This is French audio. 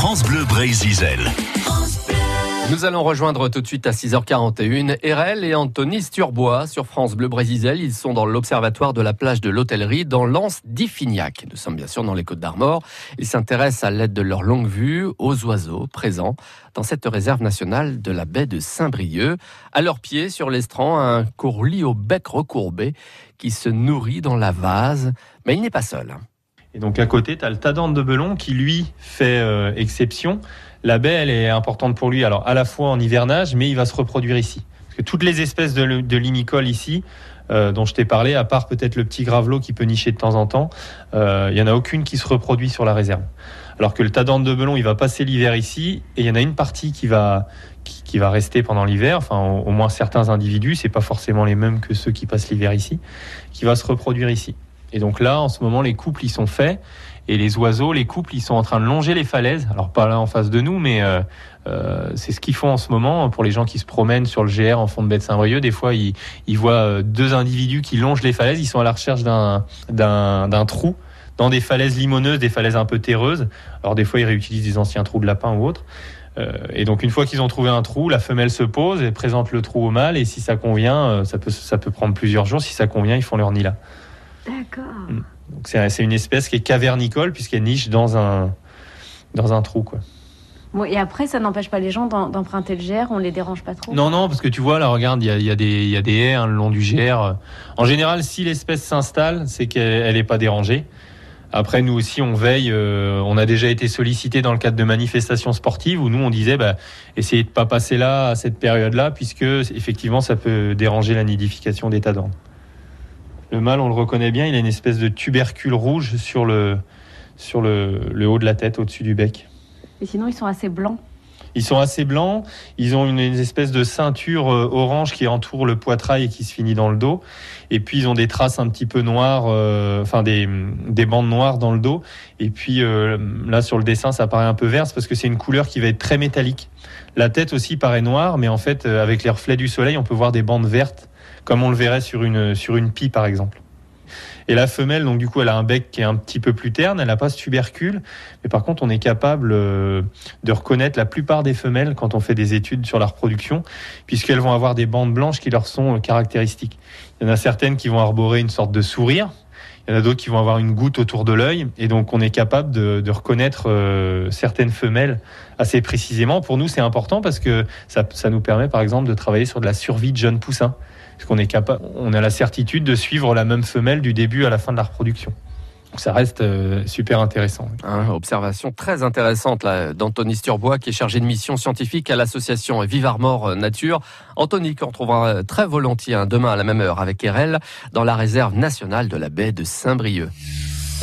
France Bleu Brésil. Nous allons rejoindre tout de suite à 6h41 Erel et Anthony Sturbois sur France Bleu Brésil. Ils sont dans l'observatoire de la plage de l'hôtellerie dans l'Anse d'Iffignac. Nous sommes bien sûr dans les Côtes d'Armor. Ils s'intéressent à l'aide de leur longue vue aux oiseaux présents dans cette réserve nationale de la baie de Saint-Brieuc. À leurs pieds, sur l'estran, un courlis au bec recourbé qui se nourrit dans la vase. Mais il n'est pas seul. Et donc à côté, tu as le tadante de Belon qui, lui, fait euh, exception la baie, elle est importante pour lui, alors à la fois en hivernage, mais il va se reproduire ici. Parce que toutes les espèces de, de ici, euh, dont je t'ai parlé, à part peut-être le petit gravelot qui peut nicher de temps en temps, euh, il n'y en a aucune qui se reproduit sur la réserve. Alors que le tadante de Belon, il va passer l'hiver ici, et il y en a une partie qui va, qui, va rester pendant l'hiver, enfin au, au, moins certains individus, c'est pas forcément les mêmes que ceux qui passent l'hiver ici, qui va se reproduire ici. Et donc là, en ce moment, les couples, ils sont faits. Et les oiseaux, les couples, ils sont en train de longer les falaises. Alors pas là en face de nous, mais euh, euh, c'est ce qu'ils font en ce moment pour les gens qui se promènent sur le GR en fond de baie de Saint-Brieuc. Des fois, ils, voient euh, deux individus qui longent les falaises. Ils sont à la recherche d'un trou dans des falaises limoneuses, des falaises un peu terreuses. Alors des fois, ils réutilisent des anciens trous de lapin ou autres. Et donc une fois qu'ils ont trouvé un trou, la femelle se pose et présente le trou au mâle. Et si ça convient, ça peut prendre plusieurs jours. Si ça convient, ils font leur nid là. D'accord. Mm. Donc c'est une espèce qui est cavernicole puisqu'elle niche dans un, dans un trou. Quoi. Bon, et après, ça n'empêche pas les gens d'emprunter le GR, on les dérange pas trop? Non, non, parce que tu vois, là, regarde, il y a, y, a y a, des haies hein, le long du GR. En général, si l'espèce s'installe, c'est qu'elle n'est pas dérangée. Après, nous aussi, on veille. Euh, on a déjà été sollicité dans le cadre de manifestations sportives où nous, on disait, bah, essayez de pas passer là à cette période-là, puisque effectivement, ça peut déranger la nidification des tas. Le mâle, on le reconnaît bien, il a une espèce de tubercule rouge sur le, sur le, le haut de la tête, au-dessus du bec. Et sinon, ils sont assez blancs. Ils sont assez blancs, ils ont une, espèce de ceinture euh, orange qui entoure le poitrail et qui se finit dans le dos. Et puis ils ont des traces un petit peu noires, euh, enfin des, des, bandes noires dans le dos. Et puis euh, là sur le dessin, ça paraît un peu vert parce que c'est une couleur qui va être très métallique. La tête aussi paraît noire, mais en fait avec les reflets du soleil, on peut voir des bandes vertes comme on le verrait sur une, sur une pie par exemple. Et la femelle, donc du coup, elle a un bec qui est un petit peu plus terne, elle n'a pas ce tubercule, mais par contre, on est capable euh, de reconnaître la plupart des femelles quand on fait des études sur la reproduction, puisqu'elles vont avoir des bandes blanches qui leur sont euh, caractéristiques. Il y en a certaines qui vont arborer une sorte de sourire, il y en a d'autres qui vont avoir une goutte autour de l'œil, et donc on est capable de, reconnaître euh, certaines femelles assez précisément. Pour nous, c'est important parce que ça, ça nous permet, par exemple, de travailler sur de la survie de jeunes poussins parce qu'on est capable, on a la certitude de suivre la même femelle du début à la fin de la reproduction. Ça reste euh, super intéressant. Hein, observation très intéressante d'Anthony Sturbois, qui est chargé de mission scientifique à l'association Vive Armor Nature. Anthony, qu'on retrouvera très volontiers hein, demain à la même heure avec Erel dans la réserve nationale de la baie de Saint-Brieuc.